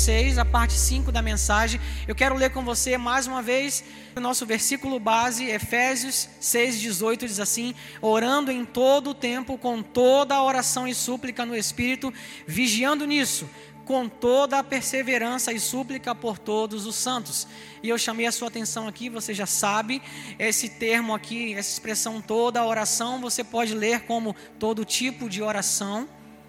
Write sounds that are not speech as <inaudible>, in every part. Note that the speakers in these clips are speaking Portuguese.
vocês a parte 5 da mensagem. Eu quero ler com você mais uma vez o nosso versículo base, Efésios 6,18, diz assim: Orando em todo o tempo, com toda a oração e súplica no Espírito, vigiando nisso, com toda a perseverança e súplica por todos os santos. E eu chamei a sua atenção aqui, você já sabe, esse termo aqui, essa expressão toda oração, você pode ler como todo tipo de oração.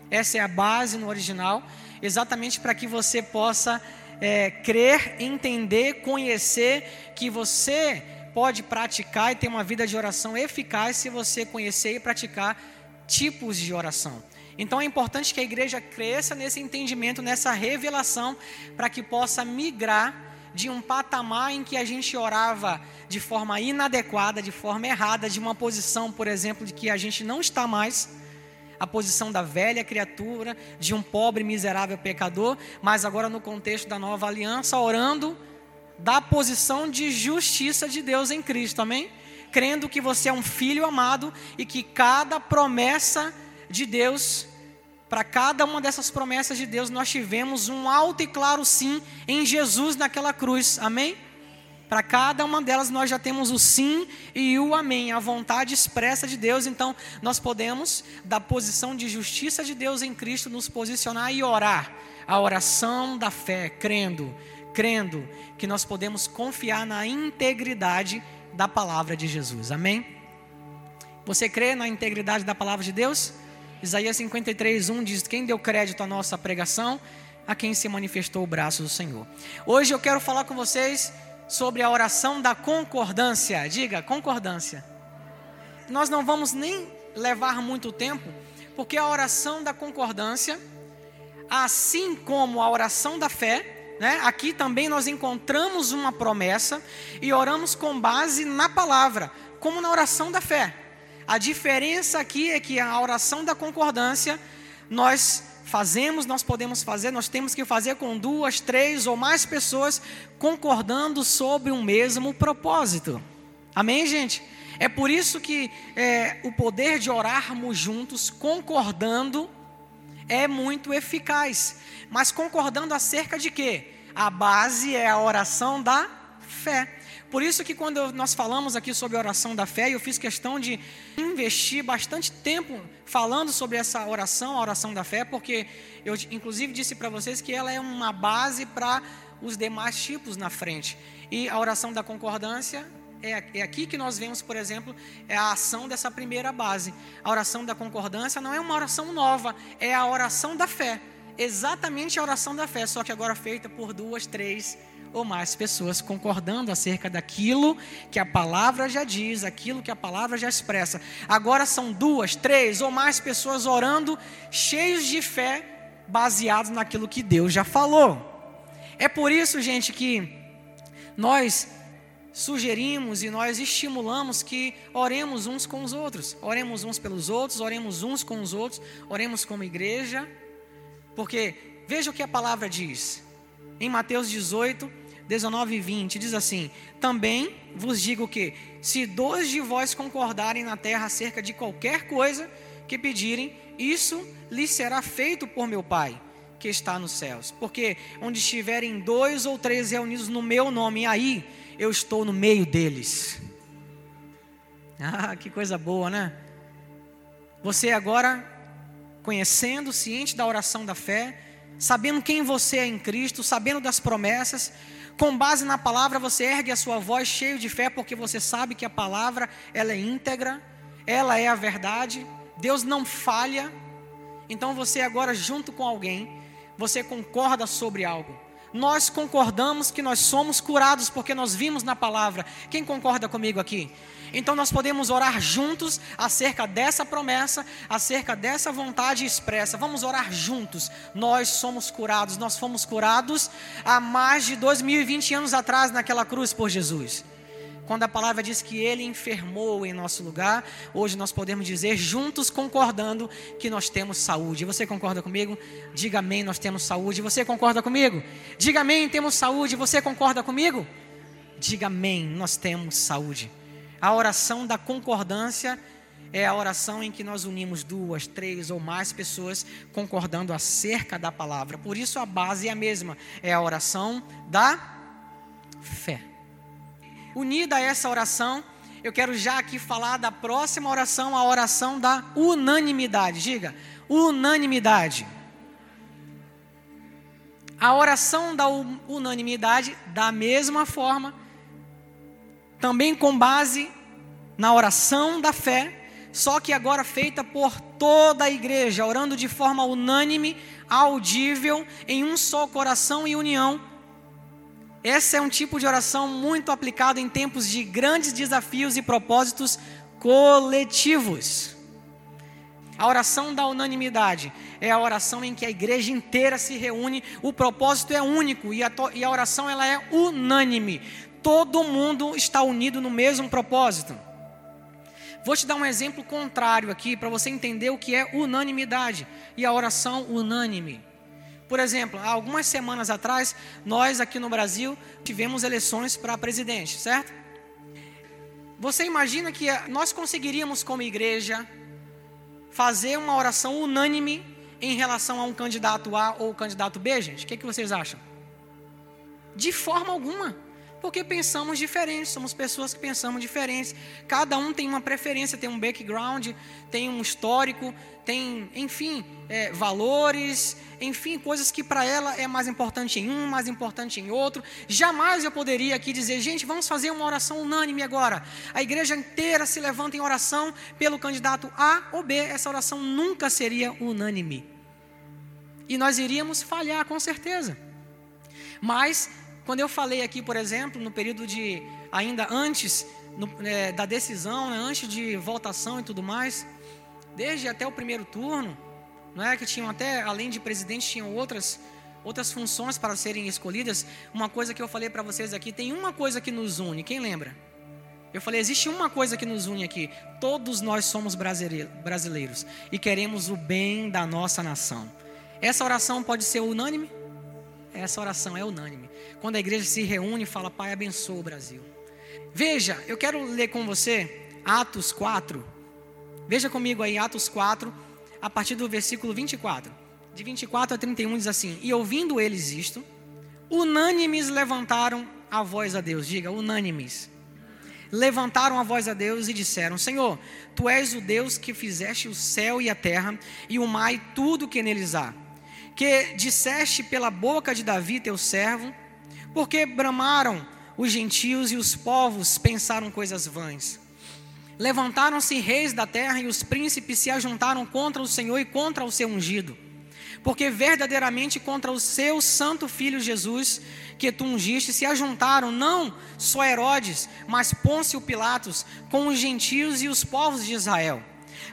Essa é a base no original, exatamente para que você possa é, crer, entender, conhecer que você pode praticar e ter uma vida de oração eficaz se você conhecer e praticar tipos de oração. Então é importante que a igreja cresça nesse entendimento, nessa revelação, para que possa migrar de um patamar em que a gente orava de forma inadequada, de forma errada, de uma posição, por exemplo, de que a gente não está mais a posição da velha criatura, de um pobre miserável pecador, mas agora no contexto da nova aliança, orando da posição de justiça de Deus em Cristo, amém? Crendo que você é um filho amado e que cada promessa de Deus, para cada uma dessas promessas de Deus, nós tivemos um alto e claro sim em Jesus naquela cruz, amém? Para cada uma delas nós já temos o sim e o amém, a vontade expressa de Deus. Então nós podemos, da posição de justiça de Deus em Cristo, nos posicionar e orar. A oração da fé, crendo, crendo que nós podemos confiar na integridade da palavra de Jesus. Amém? Você crê na integridade da palavra de Deus? Isaías 53, 1 diz: Quem deu crédito à nossa pregação? A quem se manifestou o braço do Senhor. Hoje eu quero falar com vocês sobre a oração da concordância. Diga, concordância. Nós não vamos nem levar muito tempo, porque a oração da concordância, assim como a oração da fé, né, aqui também nós encontramos uma promessa e oramos com base na palavra, como na oração da fé. A diferença aqui é que a oração da concordância, nós fazemos, nós podemos fazer, nós temos que fazer com duas, três ou mais pessoas concordando sobre um mesmo propósito. Amém, gente? É por isso que é, o poder de orarmos juntos, concordando, é muito eficaz. Mas concordando acerca de quê? A base é a oração da fé. Por isso que quando nós falamos aqui sobre a oração da fé, eu fiz questão de investir bastante tempo falando sobre essa oração, a oração da fé, porque eu inclusive disse para vocês que ela é uma base para os demais tipos na frente. E a oração da concordância é, é, aqui que nós vemos, por exemplo, é a ação dessa primeira base. A oração da concordância não é uma oração nova, é a oração da fé. Exatamente a oração da fé, só que agora feita por duas, três ou mais pessoas concordando acerca daquilo que a palavra já diz, aquilo que a palavra já expressa. Agora são duas, três ou mais pessoas orando, cheios de fé, baseados naquilo que Deus já falou. É por isso, gente, que nós sugerimos e nós estimulamos que oremos uns com os outros, oremos uns pelos outros, oremos uns com os outros, oremos como igreja, porque veja o que a palavra diz. Em Mateus 18, 19 e 20, diz assim: Também vos digo que, se dois de vós concordarem na terra acerca de qualquer coisa que pedirem, isso lhes será feito por meu Pai que está nos céus. Porque onde estiverem dois ou três reunidos no meu nome, aí eu estou no meio deles. Ah, que coisa boa, né? Você agora, conhecendo, ciente da oração da fé, sabendo quem você é em Cristo, sabendo das promessas, com base na palavra, você ergue a sua voz cheio de fé, porque você sabe que a palavra ela é íntegra, ela é a verdade, Deus não falha. Então você agora junto com alguém, você concorda sobre algo. Nós concordamos que nós somos curados porque nós vimos na palavra. Quem concorda comigo aqui? Então nós podemos orar juntos acerca dessa promessa, acerca dessa vontade expressa. Vamos orar juntos. Nós somos curados, nós fomos curados há mais de 2020 anos atrás naquela cruz por Jesus. Quando a palavra diz que ele enfermou em nosso lugar, hoje nós podemos dizer juntos concordando que nós temos saúde. Você concorda comigo? Diga amém, nós temos saúde. Você concorda comigo? Diga amém, temos saúde. Você concorda comigo? Diga amém, nós temos saúde. A oração da concordância é a oração em que nós unimos duas, três ou mais pessoas concordando acerca da palavra. Por isso a base é a mesma, é a oração da fé. Unida a essa oração, eu quero já aqui falar da próxima oração, a oração da unanimidade. Diga, unanimidade. A oração da unanimidade, da mesma forma, também com base na oração da fé, só que agora feita por toda a igreja, orando de forma unânime, audível, em um só coração e união. Esse é um tipo de oração muito aplicado em tempos de grandes desafios e propósitos coletivos. A oração da unanimidade é a oração em que a igreja inteira se reúne, o propósito é único e a, e a oração ela é unânime. Todo mundo está unido no mesmo propósito. Vou te dar um exemplo contrário aqui para você entender o que é unanimidade e a oração unânime. Por exemplo, há algumas semanas atrás, nós aqui no Brasil tivemos eleições para presidente, certo? Você imagina que nós conseguiríamos, como igreja, fazer uma oração unânime em relação a um candidato A ou candidato B, gente? O que, que vocês acham? De forma alguma porque pensamos diferentes, somos pessoas que pensamos diferentes. Cada um tem uma preferência, tem um background, tem um histórico, tem, enfim, é, valores, enfim, coisas que para ela é mais importante em um, mais importante em outro. Jamais eu poderia aqui dizer, gente, vamos fazer uma oração unânime agora. A igreja inteira se levanta em oração pelo candidato A ou B. Essa oração nunca seria unânime. E nós iríamos falhar, com certeza. Mas quando eu falei aqui, por exemplo, no período de ainda antes no, é, da decisão, né, antes de votação e tudo mais, desde até o primeiro turno, não é que tinham até além de presidente tinham outras outras funções para serem escolhidas. Uma coisa que eu falei para vocês aqui, tem uma coisa que nos une. Quem lembra? Eu falei, existe uma coisa que nos une aqui. Todos nós somos brasileiros e queremos o bem da nossa nação. Essa oração pode ser unânime? Essa oração é unânime. Quando a igreja se reúne e fala, Pai, abençoa o Brasil. Veja, eu quero ler com você Atos 4. Veja comigo aí, Atos 4, a partir do versículo 24. De 24 a 31 diz assim: E ouvindo eles isto, unânimes levantaram a voz a Deus. Diga, unânimes. Levantaram a voz a Deus e disseram: Senhor, tu és o Deus que fizeste o céu e a terra, e o mar e tudo que neles há que disseste pela boca de Davi, teu servo, porque bramaram os gentios e os povos pensaram coisas vãs. Levantaram-se reis da terra e os príncipes se ajuntaram contra o Senhor e contra o seu ungido. Porque verdadeiramente contra o seu santo filho Jesus, que tu ungiste, se ajuntaram não só Herodes, mas Pôncio Pilatos, com os gentios e os povos de Israel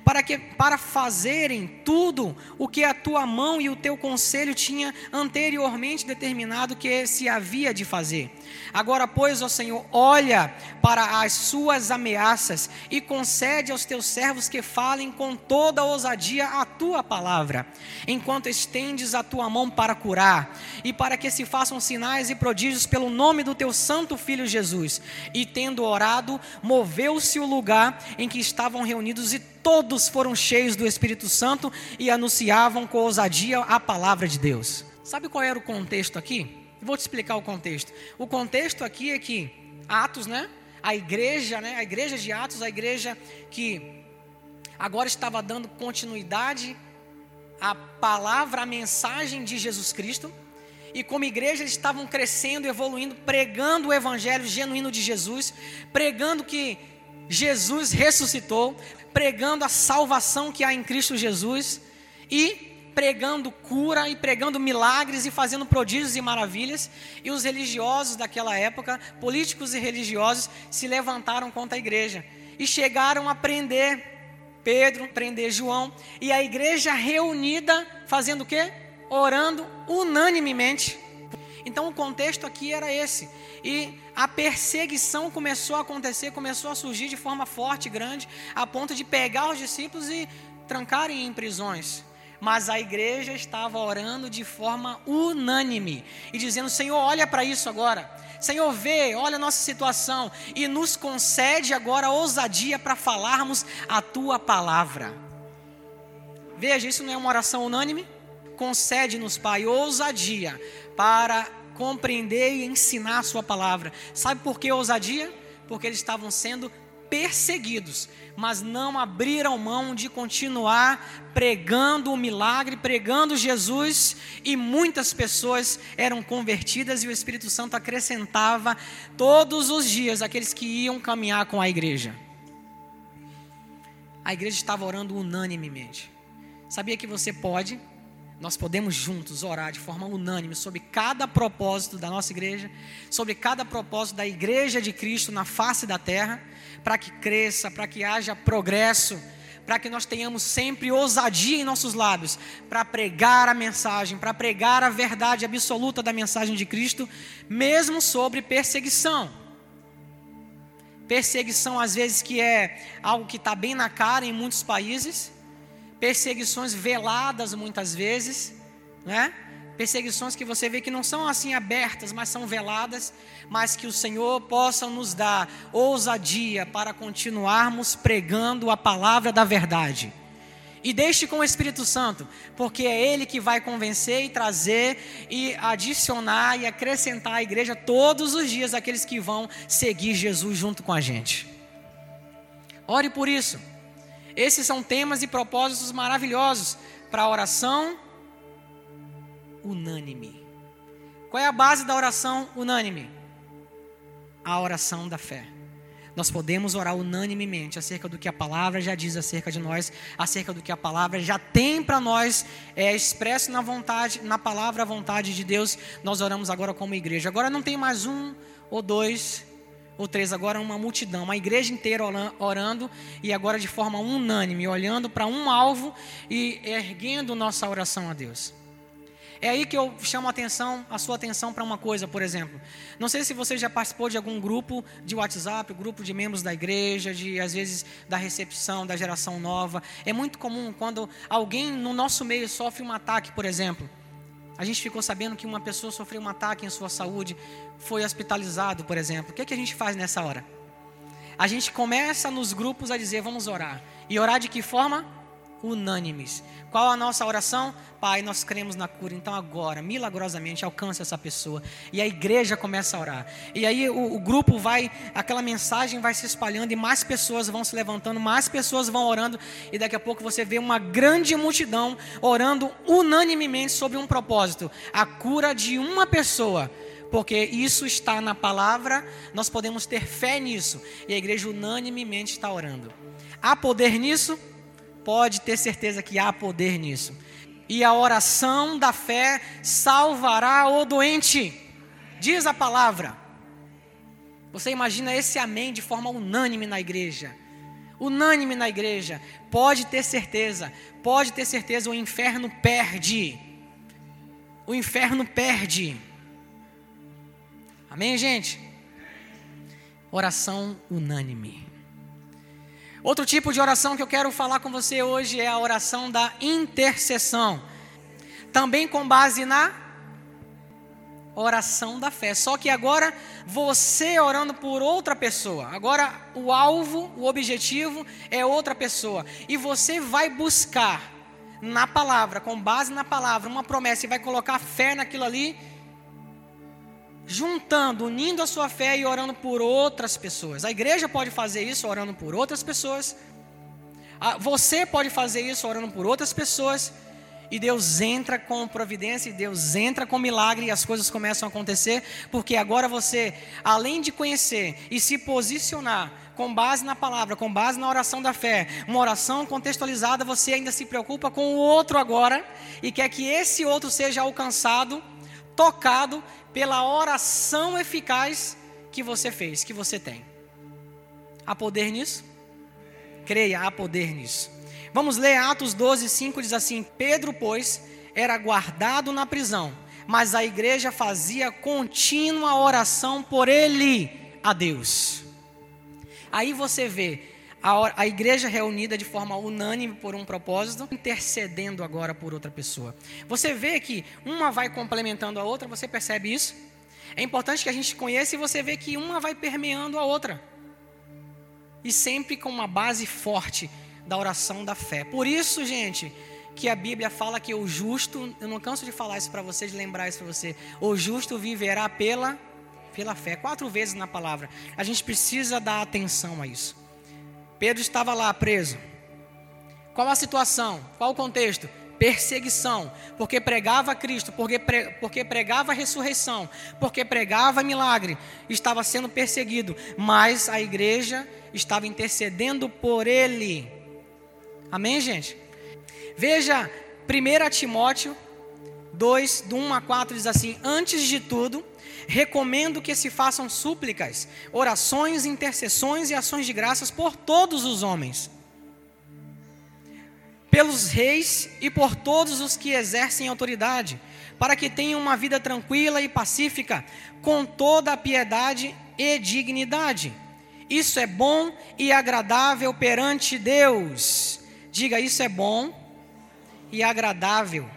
para que para fazerem tudo o que a tua mão e o teu conselho tinha anteriormente determinado que se havia de fazer. Agora, pois, ó Senhor, olha para as suas ameaças e concede aos teus servos que falem com toda ousadia a tua palavra, enquanto estendes a tua mão para curar, e para que se façam sinais e prodígios pelo nome do teu santo filho Jesus. E tendo orado, moveu-se o lugar em que estavam reunidos e todos foram cheios do Espírito Santo e anunciavam com ousadia a palavra de Deus. Sabe qual era o contexto aqui? Vou te explicar o contexto. O contexto aqui é que Atos, né? A igreja, né? A igreja de Atos, a igreja que agora estava dando continuidade à palavra, à mensagem de Jesus Cristo. E como igreja eles estavam crescendo, evoluindo, pregando o evangelho genuíno de Jesus, pregando que Jesus ressuscitou, pregando a salvação que há em Cristo Jesus e pregando cura e pregando milagres e fazendo prodígios e maravilhas. E os religiosos daquela época, políticos e religiosos, se levantaram contra a igreja e chegaram a prender Pedro, prender João, e a igreja reunida fazendo o quê? Orando unanimemente. Então o contexto aqui era esse. E a perseguição começou a acontecer, começou a surgir de forma forte, grande, a ponto de pegar os discípulos e trancarem em prisões. Mas a igreja estava orando de forma unânime e dizendo: Senhor, olha para isso agora. Senhor, vê, olha a nossa situação e nos concede agora ousadia para falarmos a tua palavra. Veja, isso não é uma oração unânime? Concede-nos, Pai, ousadia para compreender e ensinar a Sua palavra. Sabe por que ousadia? Porque eles estavam sendo perseguidos, mas não abriram mão de continuar pregando o milagre, pregando Jesus, e muitas pessoas eram convertidas e o Espírito Santo acrescentava todos os dias aqueles que iam caminhar com a igreja. A igreja estava orando unanimemente. Sabia que você pode, nós podemos juntos orar de forma unânime sobre cada propósito da nossa igreja, sobre cada propósito da igreja de Cristo na face da terra, para que cresça, para que haja progresso, para que nós tenhamos sempre ousadia em nossos lábios, para pregar a mensagem, para pregar a verdade absoluta da mensagem de Cristo, mesmo sobre perseguição. Perseguição, às vezes, que é algo que está bem na cara em muitos países perseguições veladas muitas vezes, né? Perseguições que você vê que não são assim abertas, mas são veladas, mas que o Senhor possa nos dar ousadia para continuarmos pregando a palavra da verdade. E deixe com o Espírito Santo, porque é Ele que vai convencer e trazer e adicionar e acrescentar à igreja todos os dias aqueles que vão seguir Jesus junto com a gente. Ore por isso. Esses são temas e propósitos maravilhosos para a oração unânime. Qual é a base da oração unânime? A oração da fé. Nós podemos orar unanimemente acerca do que a palavra já diz acerca de nós, acerca do que a palavra já tem para nós, é expresso na vontade, na palavra a vontade de Deus. Nós oramos agora como igreja. Agora não tem mais um ou dois ou três, agora uma multidão, uma igreja inteira orando e agora de forma unânime, olhando para um alvo e erguendo nossa oração a Deus. É aí que eu chamo a atenção, a sua atenção para uma coisa, por exemplo. Não sei se você já participou de algum grupo de WhatsApp, grupo de membros da igreja, de às vezes da recepção, da geração nova. É muito comum quando alguém no nosso meio sofre um ataque, por exemplo. A gente ficou sabendo que uma pessoa sofreu um ataque em sua saúde, foi hospitalizado, por exemplo. O que, é que a gente faz nessa hora? A gente começa nos grupos a dizer: vamos orar. E orar de que forma? Unânimes. Qual a nossa oração? Pai, nós cremos na cura, então agora, milagrosamente, alcança essa pessoa. E a igreja começa a orar. E aí o, o, grupo vai, aquela mensagem vai se espalhando e mais pessoas vão se levantando, mais pessoas vão orando. E daqui a pouco você vê uma grande multidão orando unanimemente sobre um propósito: a cura de uma pessoa porque isso está na palavra, nós podemos ter fé nisso, e a igreja unanimemente está orando. Há poder nisso? Pode ter certeza que há poder nisso. E a oração da fé salvará o doente, diz a palavra. Você imagina esse amém de forma unânime na igreja. Unânime na igreja. Pode ter certeza, pode ter certeza, o inferno perde. O inferno perde. Amém, gente? Oração unânime. Outro tipo de oração que eu quero falar com você hoje é a oração da intercessão. Também com base na oração da fé. Só que agora você orando por outra pessoa. Agora o alvo, o objetivo é outra pessoa. E você vai buscar na palavra, com base na palavra, uma promessa e vai colocar fé naquilo ali juntando, unindo a sua fé e orando por outras pessoas. A igreja pode fazer isso orando por outras pessoas. Você pode fazer isso orando por outras pessoas. E Deus entra com providência, e Deus entra com milagre, e as coisas começam a acontecer, porque agora você, além de conhecer e se posicionar com base na palavra, com base na oração da fé, uma oração contextualizada, você ainda se preocupa com o outro agora, e quer que esse outro seja alcançado, tocado pela oração eficaz que você fez, que você tem. Há poder nisso? Creia, há poder nisso. Vamos ler Atos 12, 5, diz assim: Pedro, pois, era guardado na prisão, mas a igreja fazia contínua oração por ele a Deus. Aí você vê a, a igreja reunida de forma unânime por um propósito, intercedendo agora por outra pessoa. Você vê que uma vai complementando a outra, você percebe isso? É importante que a gente conheça e você vê que uma vai permeando a outra. E sempre com uma base forte da oração da fé. Por isso, gente, que a Bíblia fala que o justo, eu não canso de falar isso para você, de lembrar isso para você, o justo viverá pela pela fé, quatro vezes na palavra. A gente precisa dar atenção a isso. Pedro estava lá preso. Qual a situação? Qual o contexto? Perseguição, porque pregava Cristo, porque, pre, porque pregava a ressurreição, porque pregava milagre, estava sendo perseguido, mas a igreja estava intercedendo por ele. Amém, gente? Veja, 1 Timóteo 2, do 1 a 4 diz assim: Antes de tudo, recomendo que se façam súplicas, orações, intercessões e ações de graças por todos os homens, pelos reis e por todos os que exercem autoridade, para que tenham uma vida tranquila e pacífica, com toda a piedade e dignidade. Isso é bom e agradável perante Deus. Diga, isso é bom e agradável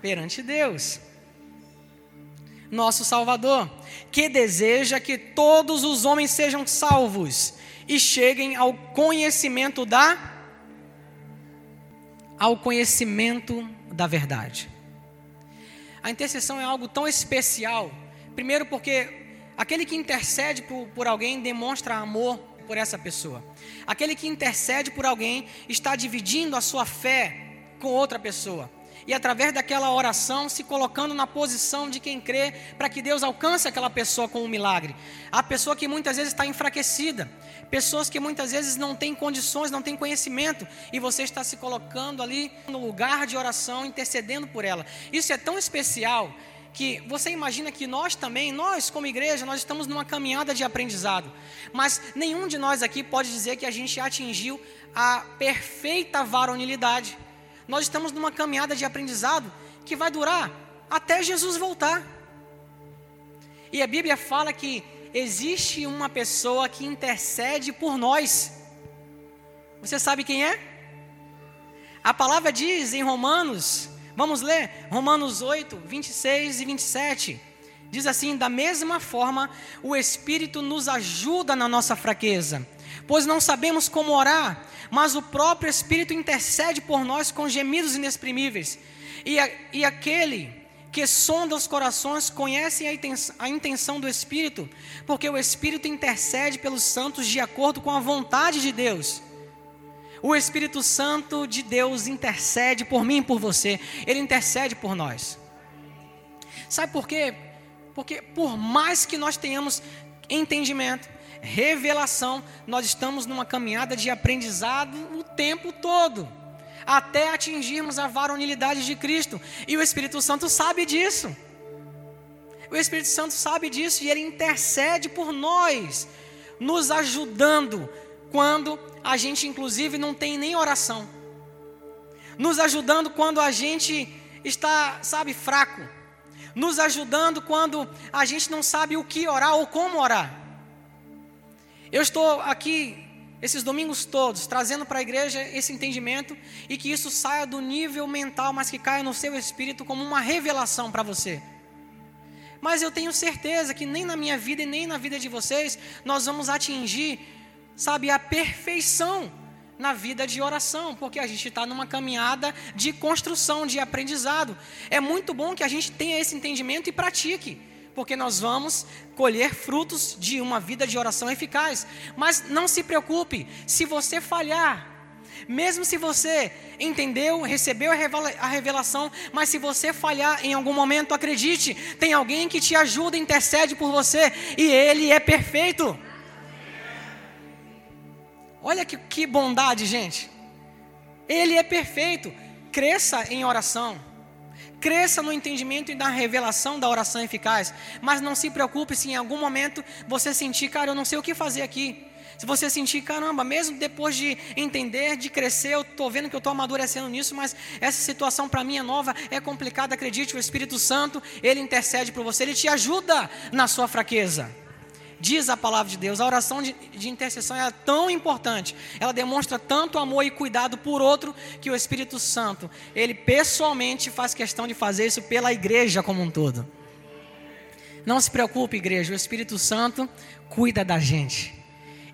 perante Deus nosso Salvador, que deseja que todos os homens sejam salvos e cheguem ao conhecimento da ao conhecimento da verdade. A intercessão é algo tão especial, primeiro porque aquele que intercede por, por alguém demonstra amor por essa pessoa. Aquele que intercede por alguém está dividindo a sua fé com outra pessoa e através daquela oração se colocando na posição de quem crê para que Deus alcance aquela pessoa com um milagre. A pessoa que muitas vezes está enfraquecida, pessoas que muitas vezes não têm condições, não têm conhecimento, e você está se colocando ali no lugar de oração, intercedendo por ela. Isso é tão especial que você imagina que nós também, nós como igreja, nós estamos numa caminhada de aprendizado, mas nenhum de nós aqui pode dizer que a gente atingiu a perfeita varonilidade. Nós estamos numa caminhada de aprendizado que vai durar até Jesus voltar. E a Bíblia fala que existe uma pessoa que intercede por nós. Você sabe quem é? A palavra diz em Romanos, vamos ler, Romanos 8, 26 e 27. Diz assim: Da mesma forma, o Espírito nos ajuda na nossa fraqueza, pois não sabemos como orar mas o próprio Espírito intercede por nós com gemidos inexprimíveis. E, a, e aquele que sonda os corações conhece a intenção, a intenção do Espírito, porque o Espírito intercede pelos santos de acordo com a vontade de Deus. O Espírito Santo de Deus intercede por mim e por você, ele intercede por nós. Sabe por quê? Porque por mais que nós tenhamos entendimento, revelação, nós estamos numa caminhada de aprendizado o tempo todo, até atingirmos a varonilidade de Cristo, e o Espírito Santo sabe disso. O Espírito Santo sabe disso e ele intercede por nós, nos ajudando quando a gente, inclusive, não tem nem oração, nos ajudando quando a gente está, sabe, fraco, nos ajudando quando a gente não sabe o que orar ou como orar. Eu estou aqui esses domingos todos trazendo para a igreja esse entendimento e que isso saia do nível mental, mas que caia no seu espírito como uma revelação para você. Mas eu tenho certeza que nem na minha vida e nem na vida de vocês nós vamos atingir, sabe, a perfeição na vida de oração, porque a gente está numa caminhada de construção, de aprendizado. É muito bom que a gente tenha esse entendimento e pratique porque nós vamos colher frutos de uma vida de oração eficaz. Mas não se preocupe, se você falhar, mesmo se você entendeu, recebeu a revelação, mas se você falhar em algum momento, acredite, tem alguém que te ajuda, intercede por você e ele é perfeito. Olha que, que bondade, gente. Ele é perfeito. Cresça em oração. Cresça no entendimento e na revelação da oração eficaz. Mas não se preocupe se em algum momento você sentir, cara, eu não sei o que fazer aqui. Se você sentir, caramba, mesmo depois de entender, de crescer, eu estou vendo que eu estou amadurecendo nisso, mas essa situação para mim é nova, é complicada, acredite, o Espírito Santo, ele intercede por você, ele te ajuda na sua fraqueza. Diz a palavra de Deus, a oração de, de intercessão é tão importante, ela demonstra tanto amor e cuidado por outro, que o Espírito Santo, ele pessoalmente faz questão de fazer isso pela igreja como um todo. Não se preocupe, igreja, o Espírito Santo cuida da gente.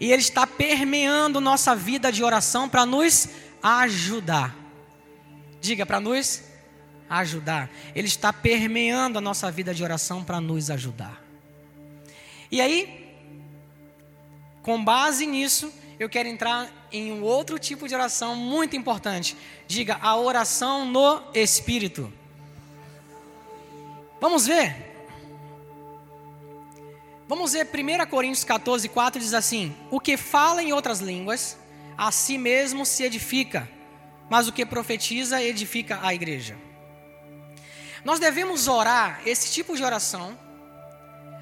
E ele está permeando nossa vida de oração para nos ajudar. Diga para nos ajudar. Ele está permeando a nossa vida de oração para nos ajudar. E aí, com base nisso, eu quero entrar em um outro tipo de oração muito importante. Diga, a oração no Espírito. Vamos ver. Vamos ver 1 Coríntios 14, 4 diz assim: O que fala em outras línguas, a si mesmo se edifica, mas o que profetiza edifica a igreja. Nós devemos orar esse tipo de oração.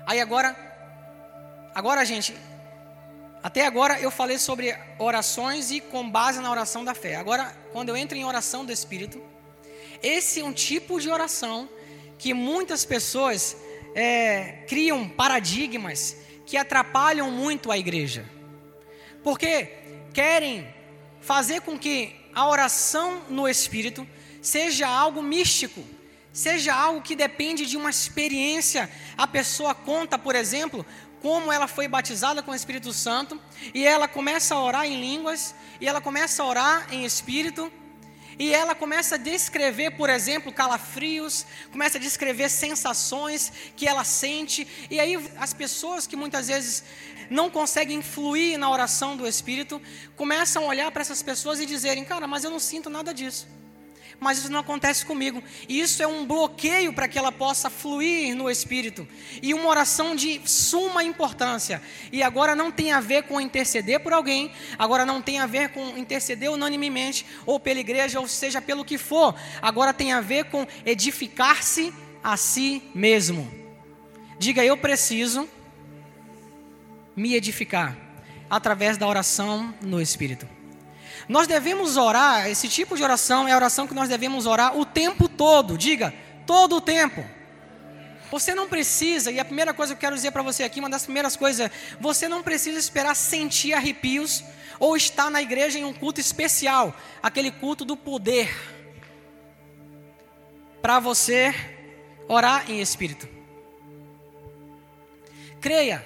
Aí agora, agora gente, até agora eu falei sobre orações e com base na oração da fé. Agora, quando eu entro em oração do Espírito, esse é um tipo de oração que muitas pessoas é, criam paradigmas que atrapalham muito a igreja. Porque querem fazer com que a oração no Espírito seja algo místico, seja algo que depende de uma experiência. A pessoa conta, por exemplo, como ela foi batizada com o Espírito Santo, e ela começa a orar em línguas, e ela começa a orar em espírito, e ela começa a descrever, por exemplo, calafrios, começa a descrever sensações que ela sente, e aí as pessoas que muitas vezes não conseguem influir na oração do Espírito, começam a olhar para essas pessoas e dizerem: Cara, mas eu não sinto nada disso mas isso não acontece comigo. E isso é um bloqueio para que ela possa fluir no Espírito. E uma oração de suma importância. E agora não tem a ver com interceder por alguém, agora não tem a ver com interceder unanimemente, ou pela igreja, ou seja, pelo que for. Agora tem a ver com edificar-se a si mesmo. Diga, eu preciso me edificar através da oração no Espírito. Nós devemos orar, esse tipo de oração é a oração que nós devemos orar o tempo todo. Diga, todo o tempo. Você não precisa, e a primeira coisa que eu quero dizer para você aqui, uma das primeiras coisas, você não precisa esperar sentir arrepios ou estar na igreja em um culto especial, aquele culto do poder, para você orar em espírito. Creia,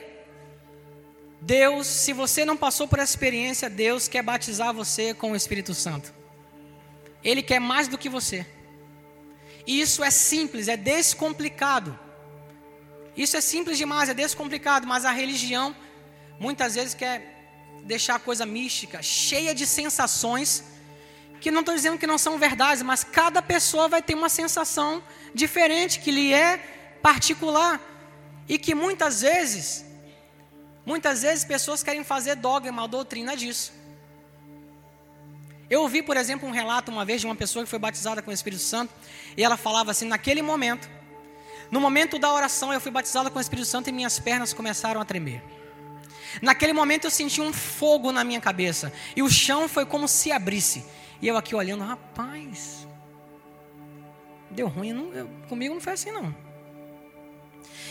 Deus, se você não passou por essa experiência, Deus quer batizar você com o Espírito Santo. Ele quer mais do que você. E isso é simples, é descomplicado. Isso é simples demais, é descomplicado, mas a religião muitas vezes quer deixar a coisa mística, cheia de sensações, que não estou dizendo que não são verdades, mas cada pessoa vai ter uma sensação diferente, que lhe é particular, e que muitas vezes Muitas vezes pessoas querem fazer dogma, doutrina disso. Eu ouvi, por exemplo, um relato uma vez de uma pessoa que foi batizada com o Espírito Santo, e ela falava assim: naquele momento, no momento da oração, eu fui batizada com o Espírito Santo e minhas pernas começaram a tremer. Naquele momento eu senti um fogo na minha cabeça, e o chão foi como se abrisse. E eu aqui olhando, rapaz, deu ruim, não, eu, comigo não foi assim não.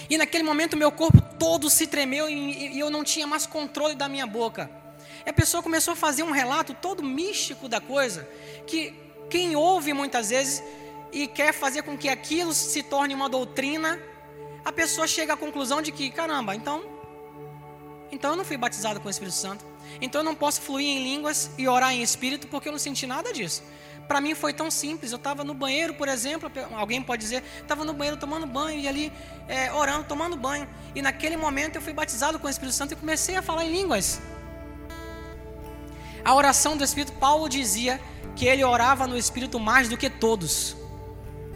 E naquele momento meu corpo todo se tremeu e, e eu não tinha mais controle da minha boca. E a pessoa começou a fazer um relato todo místico da coisa, que quem ouve muitas vezes e quer fazer com que aquilo se torne uma doutrina, a pessoa chega à conclusão de que, caramba, então, então eu não fui batizado com o Espírito Santo, então eu não posso fluir em línguas e orar em espírito porque eu não senti nada disso. Para mim foi tão simples. Eu estava no banheiro, por exemplo, alguém pode dizer, estava no banheiro tomando banho e ali é, orando, tomando banho. E naquele momento eu fui batizado com o Espírito Santo e comecei a falar em línguas. A oração do Espírito, Paulo dizia que ele orava no Espírito mais do que todos.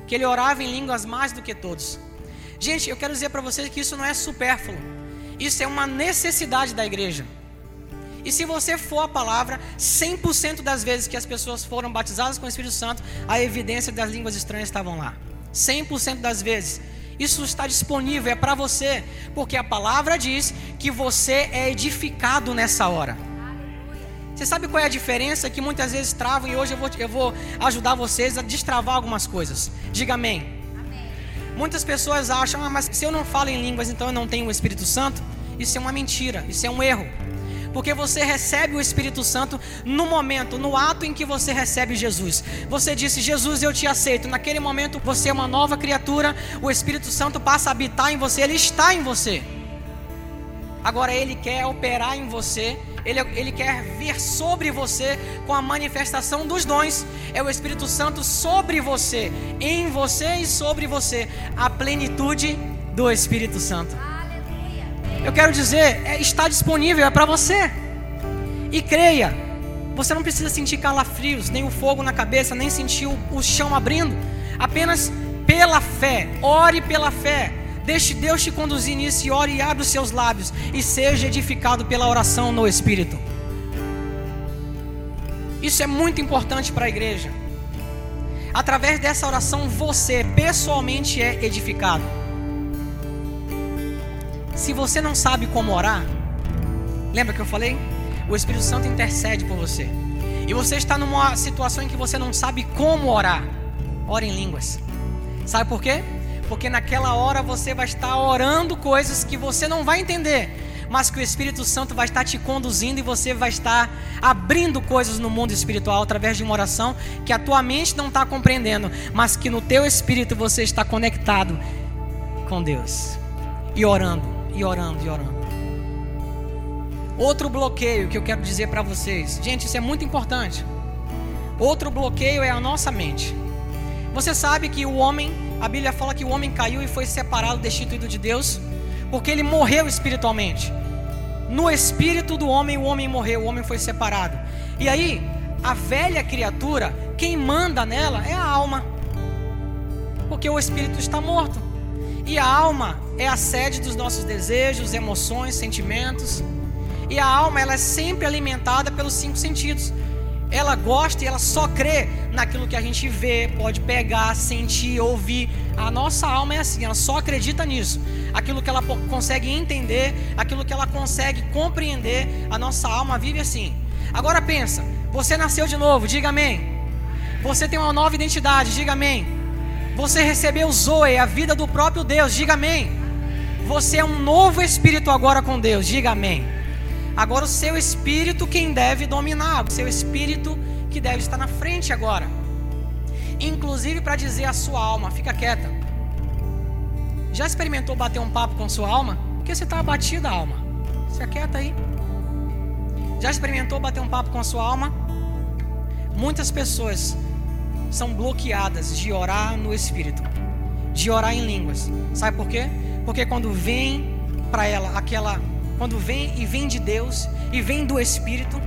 Que ele orava em línguas mais do que todos. Gente, eu quero dizer para vocês que isso não é supérfluo. Isso é uma necessidade da igreja. E se você for a palavra, 100% das vezes que as pessoas foram batizadas com o Espírito Santo, a evidência das línguas estranhas estavam lá. 100% das vezes. Isso está disponível, é para você, porque a palavra diz que você é edificado nessa hora. Você sabe qual é a diferença que muitas vezes travam e hoje eu vou, eu vou ajudar vocês a destravar algumas coisas. Diga amém. amém. Muitas pessoas acham, ah, mas se eu não falo em línguas, então eu não tenho o Espírito Santo. Isso é uma mentira, isso é um erro. Porque você recebe o Espírito Santo no momento, no ato em que você recebe Jesus. Você disse: Jesus, eu te aceito. Naquele momento você é uma nova criatura. O Espírito Santo passa a habitar em você. Ele está em você. Agora ele quer operar em você. Ele, ele quer vir sobre você com a manifestação dos dons. É o Espírito Santo sobre você, em você e sobre você. A plenitude do Espírito Santo. Eu quero dizer, é, está disponível, é para você. E creia, você não precisa sentir calafrios, nem o fogo na cabeça, nem sentir o, o chão abrindo. Apenas pela fé, ore pela fé. Deixe Deus te conduzir nisso e ore e abre os seus lábios e seja edificado pela oração no Espírito. Isso é muito importante para a igreja. Através dessa oração, você pessoalmente é edificado. Se você não sabe como orar, lembra que eu falei? O Espírito Santo intercede por você. E você está numa situação em que você não sabe como orar. Ore em línguas. Sabe por quê? Porque naquela hora você vai estar orando coisas que você não vai entender, mas que o Espírito Santo vai estar te conduzindo e você vai estar abrindo coisas no mundo espiritual através de uma oração que a tua mente não está compreendendo, mas que no teu espírito você está conectado com Deus e orando e orando e orando. Outro bloqueio que eu quero dizer para vocês, gente, isso é muito importante. Outro bloqueio é a nossa mente. Você sabe que o homem, a Bíblia fala que o homem caiu e foi separado, destituído de Deus, porque ele morreu espiritualmente. No espírito do homem, o homem morreu, o homem foi separado. E aí, a velha criatura, quem manda nela é a alma, porque o espírito está morto. E a alma é a sede dos nossos desejos, emoções, sentimentos. E a alma ela é sempre alimentada pelos cinco sentidos. Ela gosta e ela só crê naquilo que a gente vê, pode pegar, sentir, ouvir. A nossa alma é assim, ela só acredita nisso. Aquilo que ela consegue entender, aquilo que ela consegue compreender, a nossa alma vive assim. Agora pensa, você nasceu de novo, diga amém. Você tem uma nova identidade, diga amém. Você recebeu Zoe, a vida do próprio Deus. Diga amém. Você é um novo espírito agora com Deus. Diga amém. Agora o seu espírito quem deve dominar, o seu espírito que deve estar na frente agora. Inclusive para dizer a sua alma, fica quieta. Já experimentou bater um papo com sua alma? Porque você está abatida, alma. Se aquieta aí. Já experimentou bater um papo com a sua alma? Muitas pessoas são bloqueadas de orar no Espírito, de orar em línguas. Sabe por quê? Porque quando vem para ela aquela, quando vem e vem de Deus e vem do Espírito,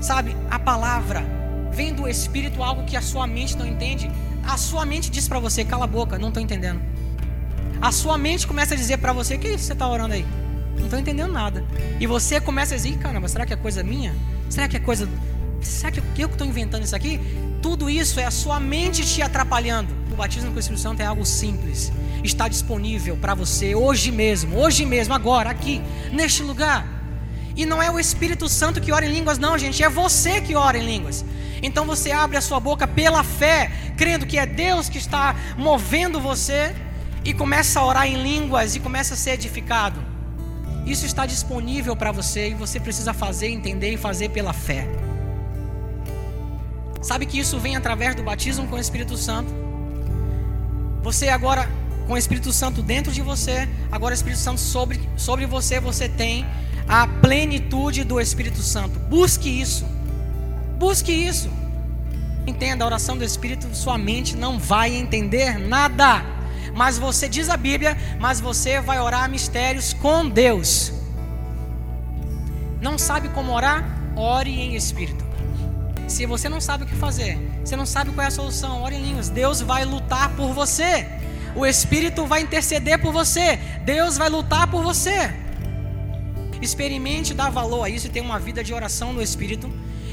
sabe, a palavra vem do Espírito, algo que a sua mente não entende. A sua mente diz para você: cala a boca, não estou entendendo. A sua mente começa a dizer para você: que isso você está orando aí? Não estou entendendo nada. E você começa a dizer: caramba, será que é coisa minha? Será que é coisa. Será que eu estou inventando isso aqui? Tudo isso é a sua mente te atrapalhando. O batismo com o Espírito Santo é algo simples. Está disponível para você hoje mesmo, hoje mesmo, agora, aqui, neste lugar. E não é o Espírito Santo que ora em línguas, não, gente, é você que ora em línguas. Então você abre a sua boca pela fé, crendo que é Deus que está movendo você e começa a orar em línguas e começa a ser edificado. Isso está disponível para você e você precisa fazer, entender e fazer pela fé. Sabe que isso vem através do batismo com o Espírito Santo. Você agora, com o Espírito Santo dentro de você, agora o Espírito Santo sobre, sobre você, você tem a plenitude do Espírito Santo. Busque isso. Busque isso. Entenda a oração do Espírito, sua mente não vai entender nada. Mas você diz a Bíblia, mas você vai orar mistérios com Deus. Não sabe como orar? Ore em espírito. Se você não sabe o que fazer, você não sabe qual é a solução, ore em línguas. Deus vai lutar por você. O Espírito vai interceder por você. Deus vai lutar por você. Experimente dar valor a isso e ter uma vida de oração no Espírito.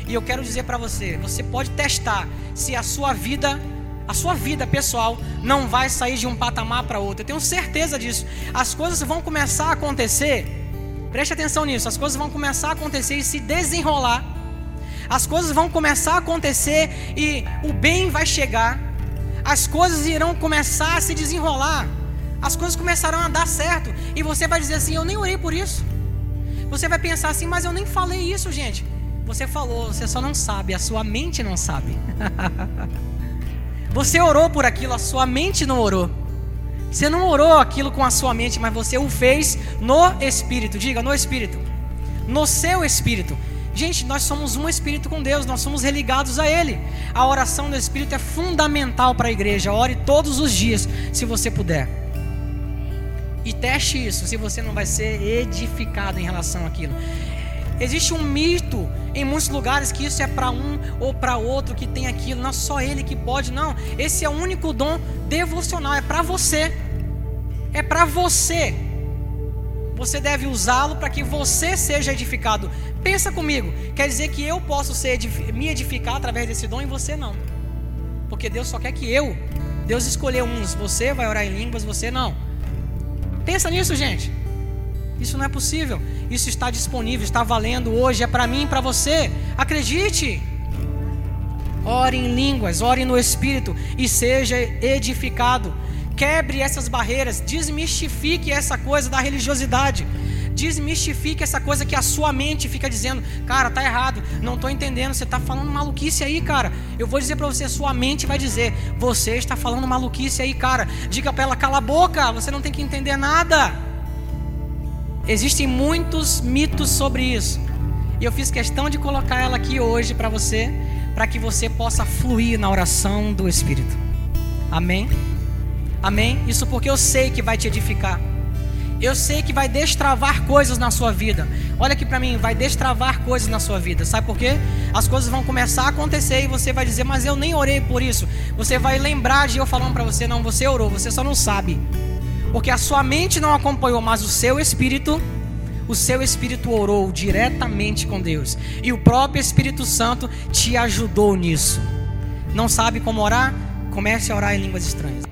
E eu quero dizer para você, você pode testar se a sua vida, a sua vida pessoal não vai sair de um patamar para outro. Eu tenho certeza disso. As coisas vão começar a acontecer. Preste atenção nisso. As coisas vão começar a acontecer e se desenrolar as coisas vão começar a acontecer e o bem vai chegar, as coisas irão começar a se desenrolar, as coisas começarão a dar certo, e você vai dizer assim: Eu nem orei por isso, Você vai pensar assim, mas eu nem falei isso, gente. Você falou, você só não sabe, a sua mente não sabe. <laughs> você orou por aquilo, a sua mente não orou. Você não orou aquilo com a sua mente, mas você o fez no espírito. Diga, no espírito. No seu espírito. Gente, nós somos um espírito com Deus, nós somos religados a Ele. A oração do Espírito é fundamental para a igreja. Ore todos os dias, se você puder. E teste isso, se você não vai ser edificado em relação àquilo. Existe um mito em muitos lugares que isso é para um ou para outro que tem aquilo, não é só ele que pode, não. Esse é o único dom devocional, é para você. É para você. Você deve usá-lo para que você seja edificado. Pensa comigo, quer dizer que eu posso ser, me edificar através desse dom e você não. Porque Deus só quer que eu. Deus escolheu uns, você vai orar em línguas, você não. Pensa nisso, gente. Isso não é possível. Isso está disponível, está valendo hoje, é para mim e para você. Acredite. Ore em línguas, ore no Espírito e seja edificado. Quebre essas barreiras, desmistifique essa coisa da religiosidade. Desmistifique essa coisa que a sua mente fica dizendo, cara, tá errado, não tô entendendo, você tá falando maluquice aí, cara. Eu vou dizer para você, sua mente vai dizer, você está falando maluquice aí, cara. Diga para ela, cala a boca, você não tem que entender nada. Existem muitos mitos sobre isso. E eu fiz questão de colocar ela aqui hoje para você, para que você possa fluir na oração do Espírito. Amém? Amém? Isso porque eu sei que vai te edificar. Eu sei que vai destravar coisas na sua vida. Olha aqui para mim, vai destravar coisas na sua vida. Sabe por quê? As coisas vão começar a acontecer e você vai dizer, mas eu nem orei por isso. Você vai lembrar de eu falando para você, não, você orou, você só não sabe. Porque a sua mente não acompanhou, mas o seu espírito, o seu espírito orou diretamente com Deus. E o próprio Espírito Santo te ajudou nisso. Não sabe como orar? Comece a orar em línguas estranhas.